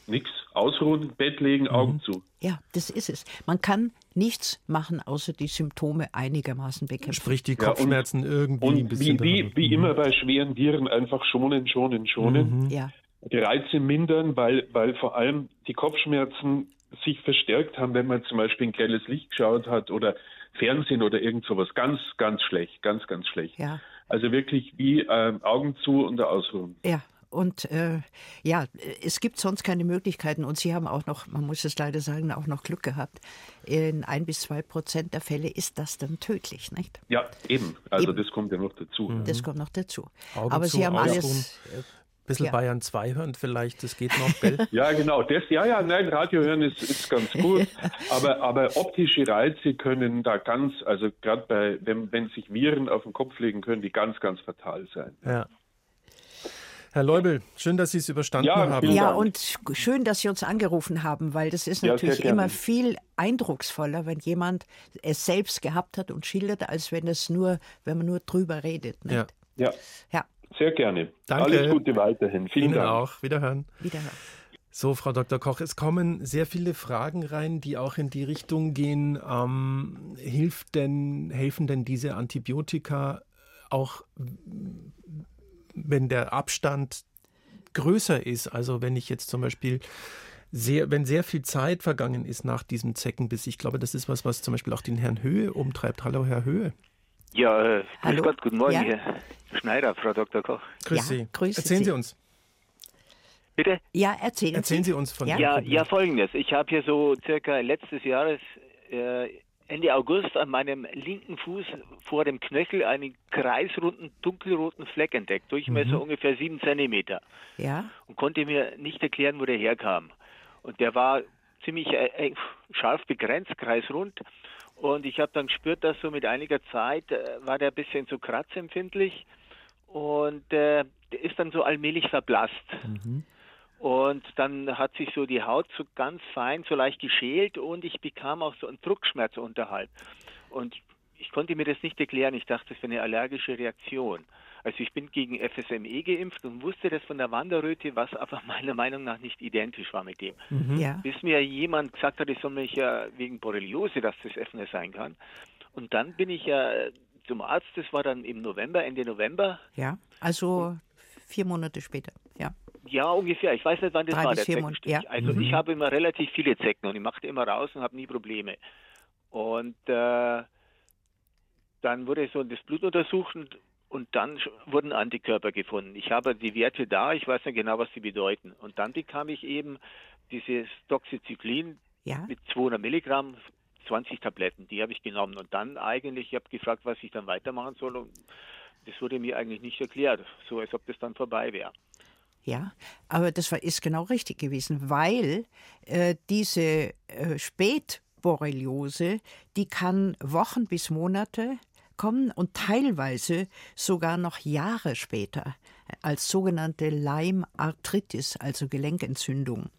Nix. Ausruhen, Bett legen, Augen mhm. zu. Ja, das ist es. Man kann nichts machen, außer die Symptome einigermaßen bekämpfen. Sprich die Kopfschmerzen ja, und, irgendwie und ein bisschen. Wie, wie, wie immer bei schweren Viren einfach schonen, schonen, schonen. Mhm. Ja. Die Reize mindern, weil, weil vor allem die Kopfschmerzen sich verstärkt haben, wenn man zum Beispiel ein grelles Licht geschaut hat oder Fernsehen oder irgend sowas. Ganz, ganz schlecht, ganz, ganz schlecht. Ja. Also wirklich wie äh, Augen zu und ausruhen. Ja, und äh, ja, es gibt sonst keine Möglichkeiten. Und Sie haben auch noch, man muss es leider sagen, auch noch Glück gehabt. In ein bis zwei Prozent der Fälle ist das dann tödlich, nicht? Ja, eben. Also eben. das kommt ja noch dazu. Das kommt noch dazu. Augen Aber zu, Sie haben alles bisschen ja. Bayern 2 hören vielleicht, das geht noch, gell? ja, genau. Das, ja, ja, nein, Radio hören ist, ist ganz gut. aber, aber optische Reize können da ganz, also gerade bei, wenn, wenn sich Viren auf den Kopf legen, können die ganz, ganz fatal sein. Ja. Herr Leubel, schön, dass Sie es überstanden ja, haben. Ja, und schön, dass Sie uns angerufen haben, weil das ist natürlich ja, immer viel eindrucksvoller, wenn jemand es selbst gehabt hat und schildert, als wenn es nur, wenn man nur drüber redet. Nicht? Ja. Ja. Sehr gerne. Danke. Alles Gute weiterhin. Vielen Ihnen Dank. auch. Wiederhören. Wiederhören. So, Frau Dr. Koch, es kommen sehr viele Fragen rein, die auch in die Richtung gehen, ähm, hilft denn, helfen denn diese Antibiotika auch wenn der Abstand größer ist, also wenn ich jetzt zum Beispiel sehr, wenn sehr viel Zeit vergangen ist nach diesem Zeckenbiss, ich glaube, das ist was, was zum Beispiel auch den Herrn Höhe umtreibt. Hallo, Herr Höhe. Ja, äh, grüß Gott, guten Morgen, ja? Herr Schneider, Frau Dr. Koch. Grüß ja, Sie. Grüße Erzählen Sie. Sie uns. Bitte? Ja, erzählen, erzählen Sie. Sie uns von Ja, ja, ja folgendes. Ich habe hier so circa letztes Jahres äh, Ende August an meinem linken Fuß vor dem Knöchel einen kreisrunden, dunkelroten Fleck entdeckt, Durchmesser mhm. ungefähr sieben Zentimeter. Ja. Und konnte mir nicht erklären, wo der herkam. Und der war ziemlich äh, äh scharf begrenzt, kreisrund. Und ich habe dann gespürt, dass so mit einiger Zeit äh, war der ein bisschen zu kratzempfindlich und äh, der ist dann so allmählich verblasst. Mhm. Und dann hat sich so die Haut so ganz fein, so leicht geschält und ich bekam auch so einen Druckschmerz unterhalb. Und ich konnte mir das nicht erklären. Ich dachte, das wäre eine allergische Reaktion. Also ich bin gegen FSME geimpft und wusste das von der Wanderröte, was aber meiner Meinung nach nicht identisch war mit dem. Mhm. Ja. Bis mir jemand gesagt hat, ich soll mich ja wegen Borreliose, dass das FNS sein kann. Und dann bin ich ja zum Arzt, das war dann im November, Ende November. Ja, also vier Monate später, ja. Ja, ungefähr. Ich weiß nicht, wann das Drei war, der Zeckenstich. Ja. Also mhm. ich habe immer relativ viele Zecken und ich machte immer raus und habe nie Probleme. Und äh, dann wurde so das Blut untersucht und, und dann wurden Antikörper gefunden. Ich habe die Werte da, ich weiß nicht genau, was sie bedeuten. Und dann bekam ich eben dieses Doxycyclin ja. mit 200 Milligramm 20 Tabletten, die habe ich genommen und dann eigentlich, ich habe gefragt, was ich dann weitermachen soll und das wurde mir eigentlich nicht erklärt, so als ob das dann vorbei wäre. Ja, aber das war, ist genau richtig gewesen, weil äh, diese äh, Spätborreliose, die kann Wochen bis Monate kommen und teilweise sogar noch Jahre später als sogenannte Leimarthritis, also Gelenkentzündung.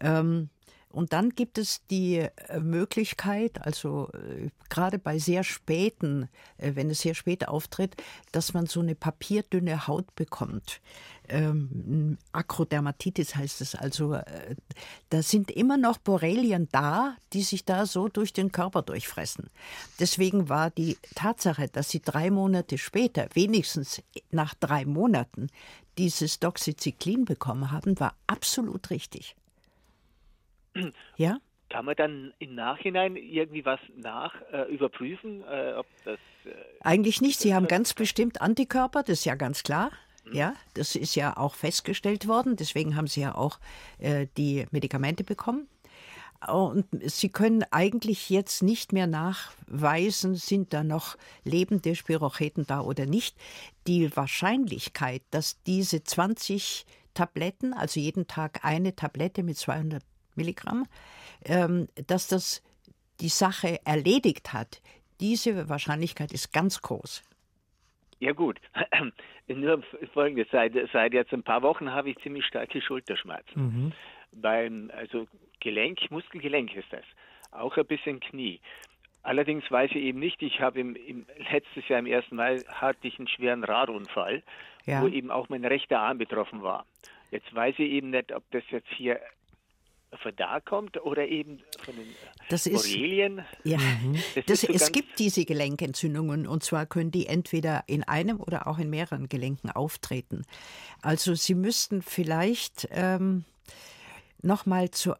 Ähm, und dann gibt es die äh, Möglichkeit, also äh, gerade bei sehr späten, äh, wenn es sehr spät auftritt, dass man so eine papierdünne Haut bekommt. Ähm, Akrodermatitis heißt es also. Äh, da sind immer noch Borrelien da, die sich da so durch den Körper durchfressen. Deswegen war die Tatsache, dass sie drei Monate später, wenigstens nach drei Monaten, dieses Doxycyclin bekommen haben, war absolut richtig. Ja? Kann man dann im Nachhinein irgendwie was nach äh, überprüfen, äh, ob das. Äh, Eigentlich nicht. Sie haben ganz bestimmt Antikörper, das ist ja ganz klar. Mhm. Ja, das ist ja auch festgestellt worden. Deswegen haben Sie ja auch äh, die Medikamente bekommen. Und Sie können eigentlich jetzt nicht mehr nachweisen, sind da noch lebende Spirocheten da oder nicht. Die Wahrscheinlichkeit, dass diese 20 Tabletten, also jeden Tag eine Tablette mit 200 Milligramm, ähm, dass das die Sache erledigt hat, diese Wahrscheinlichkeit ist ganz groß. Ja gut, nur folgendes, seit, seit jetzt ein paar Wochen habe ich ziemlich starke Schulterschmerzen. Mhm. Beim, also Gelenk, Muskelgelenk ist das, auch ein bisschen Knie. Allerdings weiß ich eben nicht, ich habe im, im, letztes Jahr im ersten Mai hatte ich einen schweren Radunfall, ja. wo eben auch mein rechter Arm betroffen war. Jetzt weiß ich eben nicht, ob das jetzt hier von da kommt oder eben von den das Borrelien. ja, mhm. das das, so es gibt diese Gelenkentzündungen und zwar können die entweder in einem oder auch in mehreren Gelenken auftreten. Also Sie müssten vielleicht ähm, nochmal zu,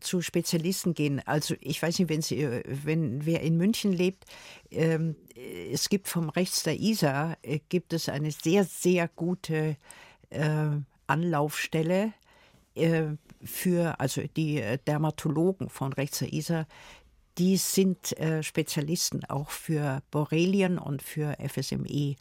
zu Spezialisten gehen. Also ich weiß nicht, wenn, Sie, wenn wer in München lebt, ähm, es gibt vom Rechts der Isar, äh, gibt es eine sehr, sehr gute äh, Anlaufstelle äh, für, also die äh, Dermatologen von Rechts der Isar, die sind äh, Spezialisten auch für Borrelien und für FSME.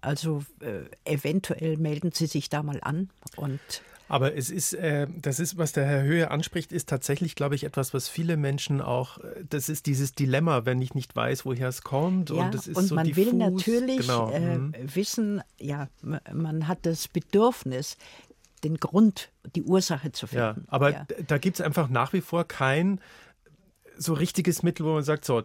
Also äh, eventuell melden Sie sich da mal an und aber es ist, äh, das ist, was der Herr Höhe anspricht, ist tatsächlich, glaube ich, etwas, was viele Menschen auch, das ist dieses Dilemma, wenn ich nicht weiß, woher es kommt. Ja, und es ist und so man diffus. will natürlich genau. äh, mhm. wissen, ja, man hat das Bedürfnis, den Grund, die Ursache zu finden. Ja, aber ja. da gibt es einfach nach wie vor kein so richtiges Mittel, wo man sagt, so,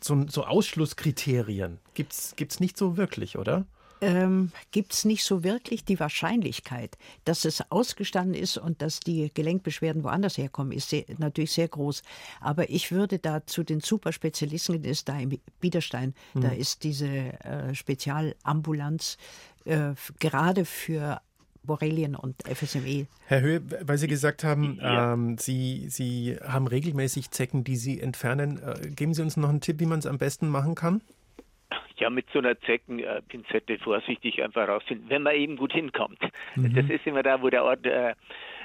so, so Ausschlusskriterien gibt es nicht so wirklich, oder? ähm, gibt es nicht so wirklich die Wahrscheinlichkeit, dass es ausgestanden ist und dass die Gelenkbeschwerden woanders herkommen, ist sehr, natürlich sehr groß. Aber ich würde da zu den Superspezialisten, ist da im Biederstein, mhm. da ist diese äh, Spezialambulanz äh, gerade für Borrelien und FSME. Herr Höhe, weil Sie gesagt haben, ja. ähm, Sie, Sie haben regelmäßig Zecken, die Sie entfernen. Äh, geben Sie uns noch einen Tipp, wie man es am besten machen kann? ja mit so einer Zeckenpinzette vorsichtig einfach rausfinden, wenn man eben gut hinkommt. Mhm. Das ist immer da, wo der Ort, äh,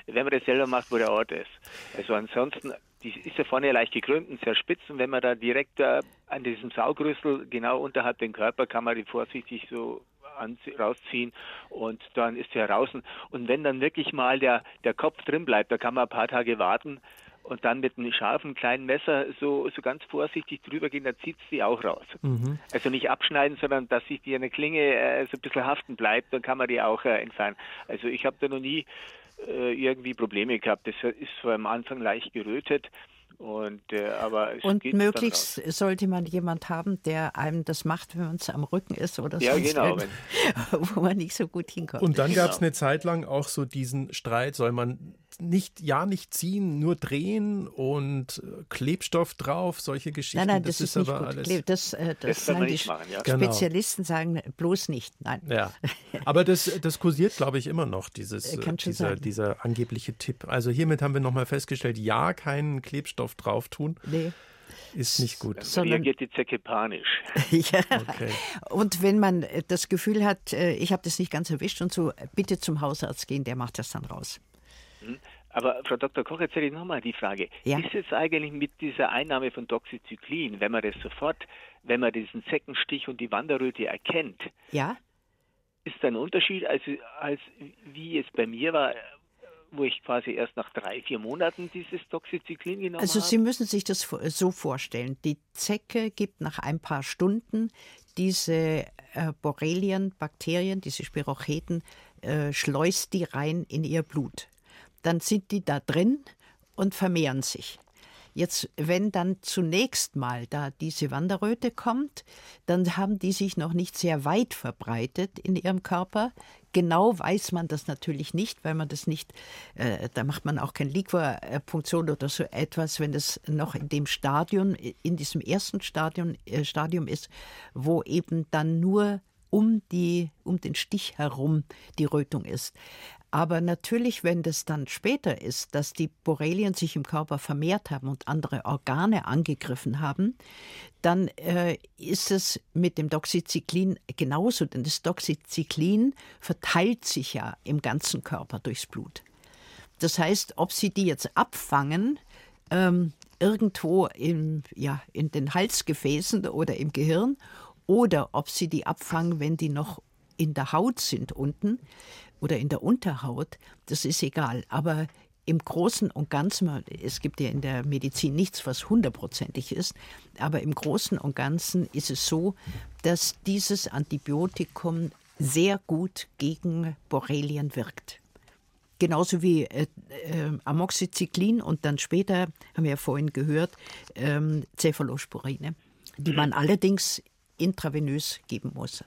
wenn man das selber macht, wo der Ort ist. Also ansonsten, die ist ja vorne leicht gekrümmt und sehr spitz und wenn man da direkt äh, an diesem Saugrüssel genau unterhalb den Körper kann man die vorsichtig so rausziehen und dann ist er draußen. Und wenn dann wirklich mal der, der Kopf drin bleibt, da kann man ein paar Tage warten, und dann mit einem scharfen kleinen Messer so, so ganz vorsichtig drüber gehen, dann zieht sie auch raus. Mhm. Also nicht abschneiden, sondern dass sich die eine Klinge äh, so ein bisschen haften bleibt, dann kann man die auch äh, entfernen. Also ich habe da noch nie äh, irgendwie Probleme gehabt. Das ist so am Anfang leicht gerötet. Und, äh, aber und möglichst sollte man jemand haben, der einem das macht, wenn man es am Rücken ist oder ja, genau, wo man nicht so gut hinkommt. Und dann genau. gab es eine Zeit lang auch so diesen Streit, soll man nicht, ja, nicht ziehen, nur drehen und äh, Klebstoff drauf, solche Geschichten. Nein, nein, das, das ist, ist, aber alles. Das, äh, das, das sagen die machen, ja. Genau. Spezialisten genau. sagen bloß nicht, nein. Ja. Aber das, das kursiert, glaube ich, immer noch, dieses, äh, dieser, dieser angebliche Tipp. Also hiermit haben wir nochmal festgestellt, ja, keinen Klebstoff drauf tun. Nee ist nicht gut. Dann Sondern, reagiert die Zecke panisch. ja. Okay. Und wenn man das Gefühl hat, ich habe das nicht ganz erwischt und so, bitte zum Hausarzt gehen, der macht das dann raus. Aber Frau Dr. Koch, jetzt hätte ich nochmal die Frage. Ja? Ist es eigentlich mit dieser Einnahme von Doxycyclin, wenn man das sofort, wenn man diesen Zeckenstich und die Wanderröte erkennt, ja? ist da ein Unterschied, als, als wie es bei mir war, wo ich quasi erst nach drei, vier Monaten dieses Doxycyclin genommen habe? Also Sie müssen sich das so vorstellen. Die Zecke gibt nach ein paar Stunden diese äh, Borrelien, Bakterien, diese Spirocheten, äh, schleust die rein in ihr Blut dann sind die da drin und vermehren sich. Jetzt, wenn dann zunächst mal da diese Wanderröte kommt, dann haben die sich noch nicht sehr weit verbreitet in ihrem Körper. Genau weiß man das natürlich nicht, weil man das nicht, äh, da macht man auch keine Liquorpunktion oder so etwas, wenn es noch in dem Stadium, in diesem ersten Stadium, äh, Stadium ist, wo eben dann nur um, die, um den Stich herum die Rötung ist. Aber natürlich, wenn das dann später ist, dass die Borrelien sich im Körper vermehrt haben und andere Organe angegriffen haben, dann äh, ist es mit dem Doxycyclin genauso, denn das Doxycyclin verteilt sich ja im ganzen Körper durchs Blut. Das heißt, ob Sie die jetzt abfangen, ähm, irgendwo im, ja, in den Halsgefäßen oder im Gehirn, oder ob Sie die abfangen, wenn die noch in der Haut sind unten, oder in der Unterhaut, das ist egal. Aber im Großen und Ganzen, es gibt ja in der Medizin nichts, was hundertprozentig ist, aber im Großen und Ganzen ist es so, dass dieses Antibiotikum sehr gut gegen Borrelien wirkt. Genauso wie äh, äh, Amoxicillin und dann später, haben wir ja vorhin gehört, ähm, Cephalosporine, die man allerdings intravenös geben muss.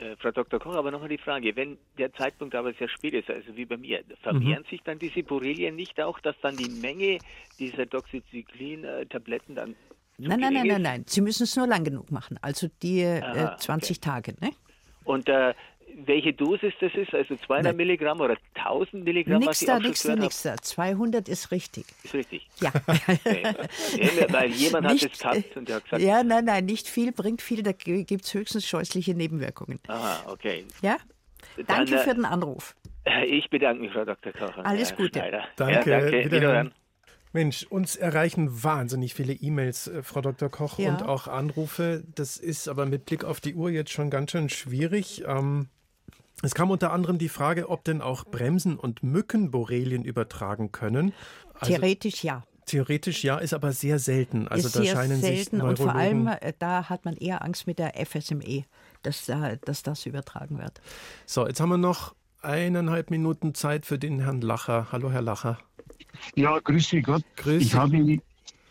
Äh, Frau Dr. Koch, aber nochmal die Frage, wenn der Zeitpunkt aber sehr spät ist, also wie bei mir, vermehren mhm. sich dann diese Borrelien nicht auch, dass dann die Menge dieser Doxycyclin-Tabletten dann Nein, nein, nein, nein, nein. Sie müssen es nur lang genug machen, also die Aha, äh, 20 okay. Tage. Ne? Und äh, welche Dosis das ist, also 200 Nein. Milligramm oder 1000 Milligramm? Nix da, nix da, nix da. 200 ist richtig. Ist richtig? Ja. Okay. Weil jemand nicht, hat es gehabt und der hat gesagt... Ja, nein, nein, nicht viel bringt viel, da gibt es höchstens scheußliche Nebenwirkungen. Aha, okay. Ja? Danke Dann, für den Anruf. Ich bedanke mich, Frau Dr. Kocher. Alles Gute. Danke. Ja, danke. Wiederhören. Mensch, uns erreichen wahnsinnig viele E-Mails, äh, Frau Dr. Koch, ja. und auch Anrufe. Das ist aber mit Blick auf die Uhr jetzt schon ganz schön schwierig. Ähm, es kam unter anderem die Frage, ob denn auch Bremsen und Mücken Borrelien übertragen können. Also, Theoretisch ja. Theoretisch ja, ist aber sehr selten. Also ist da sehr scheinen selten sich Neurologen und vor allem äh, da hat man eher Angst mit der FSME, dass, dass das übertragen wird. So, jetzt haben wir noch eineinhalb Minuten Zeit für den Herrn Lacher. Hallo, Herr Lacher. Ja, grüß Sie Gott. Grüß ich habe eine,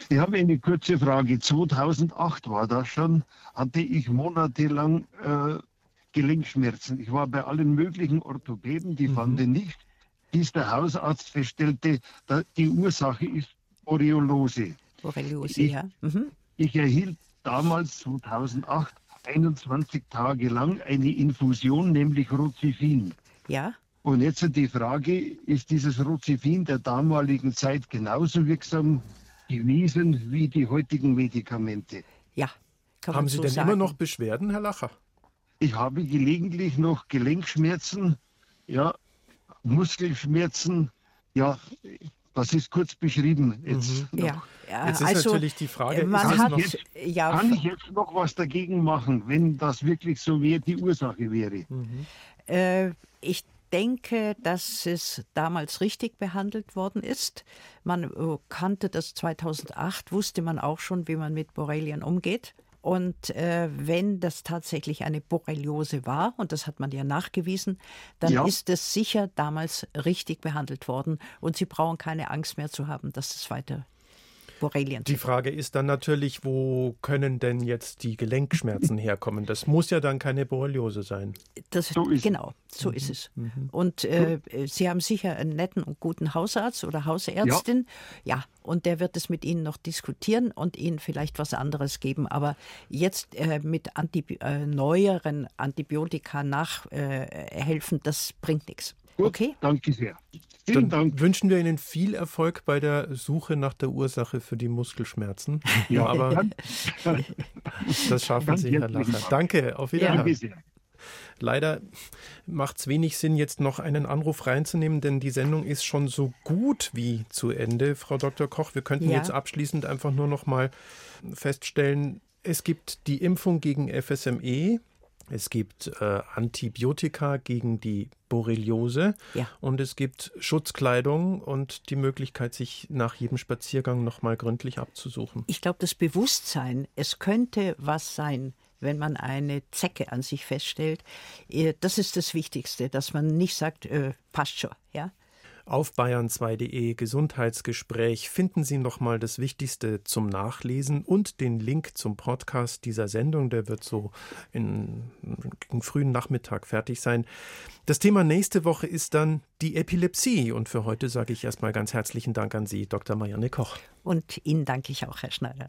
ich habe eine kurze Frage. 2008 war das schon, hatte ich monatelang äh, Gelenkschmerzen. Ich war bei allen möglichen Orthopäden, die mhm. fanden nicht, bis der Hausarzt feststellte, die Ursache ist Borreliose. Borreliose, ich, ja. Mhm. Ich erhielt damals 2008 21 Tage lang eine Infusion, nämlich Rozifin. Ja. Und jetzt die Frage, ist dieses Rozifin der damaligen Zeit genauso wirksam gewesen wie die heutigen Medikamente? Ja. Haben Sie so denn sagen. immer noch Beschwerden, Herr Lacher? Ich habe gelegentlich noch Gelenkschmerzen, ja, Muskelschmerzen, ja, das ist kurz beschrieben. Jetzt, mhm. ja. ja. jetzt ist also, natürlich die Frage, man hat, jetzt, ja, kann ich jetzt noch was dagegen machen, wenn das wirklich so wäre, die Ursache wäre? Mhm. Äh, ich denke, dass es damals richtig behandelt worden ist. Man äh, kannte das 2008, wusste man auch schon, wie man mit Borrelien umgeht. Und äh, wenn das tatsächlich eine Borreliose war, und das hat man ja nachgewiesen, dann ja. ist es sicher damals richtig behandelt worden. Und Sie brauchen keine Angst mehr zu haben, dass es weiter Borrelien Die Frage ist dann natürlich, wo können denn jetzt die Gelenkschmerzen herkommen? Das muss ja dann keine Borreliose sein. Das, so ist genau, so mhm. ist es. Mhm. Und äh, Sie haben sicher einen netten und guten Hausarzt oder Hausärztin. Ja. ja, und der wird es mit Ihnen noch diskutieren und Ihnen vielleicht was anderes geben. Aber jetzt äh, mit Antib äh, neueren Antibiotika nachhelfen, das bringt nichts. Gut, okay? Danke sehr. Vielen Dann Dank. wünschen wir Ihnen viel Erfolg bei der Suche nach der Ursache für die Muskelschmerzen. Ja, aber das schaffen Sie, Herr Lacher. Danke, auf Wiedersehen. Ja. Leider macht es wenig Sinn, jetzt noch einen Anruf reinzunehmen, denn die Sendung ist schon so gut wie zu Ende, Frau Dr. Koch. Wir könnten ja. jetzt abschließend einfach nur noch mal feststellen, es gibt die Impfung gegen FSME. Es gibt äh, Antibiotika gegen die Borreliose ja. und es gibt Schutzkleidung und die Möglichkeit, sich nach jedem Spaziergang nochmal gründlich abzusuchen. Ich glaube, das Bewusstsein, es könnte was sein, wenn man eine Zecke an sich feststellt, äh, das ist das Wichtigste, dass man nicht sagt, äh, passt schon, ja. Auf bayern2.de Gesundheitsgespräch finden Sie nochmal das Wichtigste zum Nachlesen und den Link zum Podcast dieser Sendung. Der wird so in, in frühen Nachmittag fertig sein. Das Thema nächste Woche ist dann die Epilepsie. Und für heute sage ich erstmal ganz herzlichen Dank an Sie, Dr. Marianne Koch. Und Ihnen danke ich auch, Herr Schneider.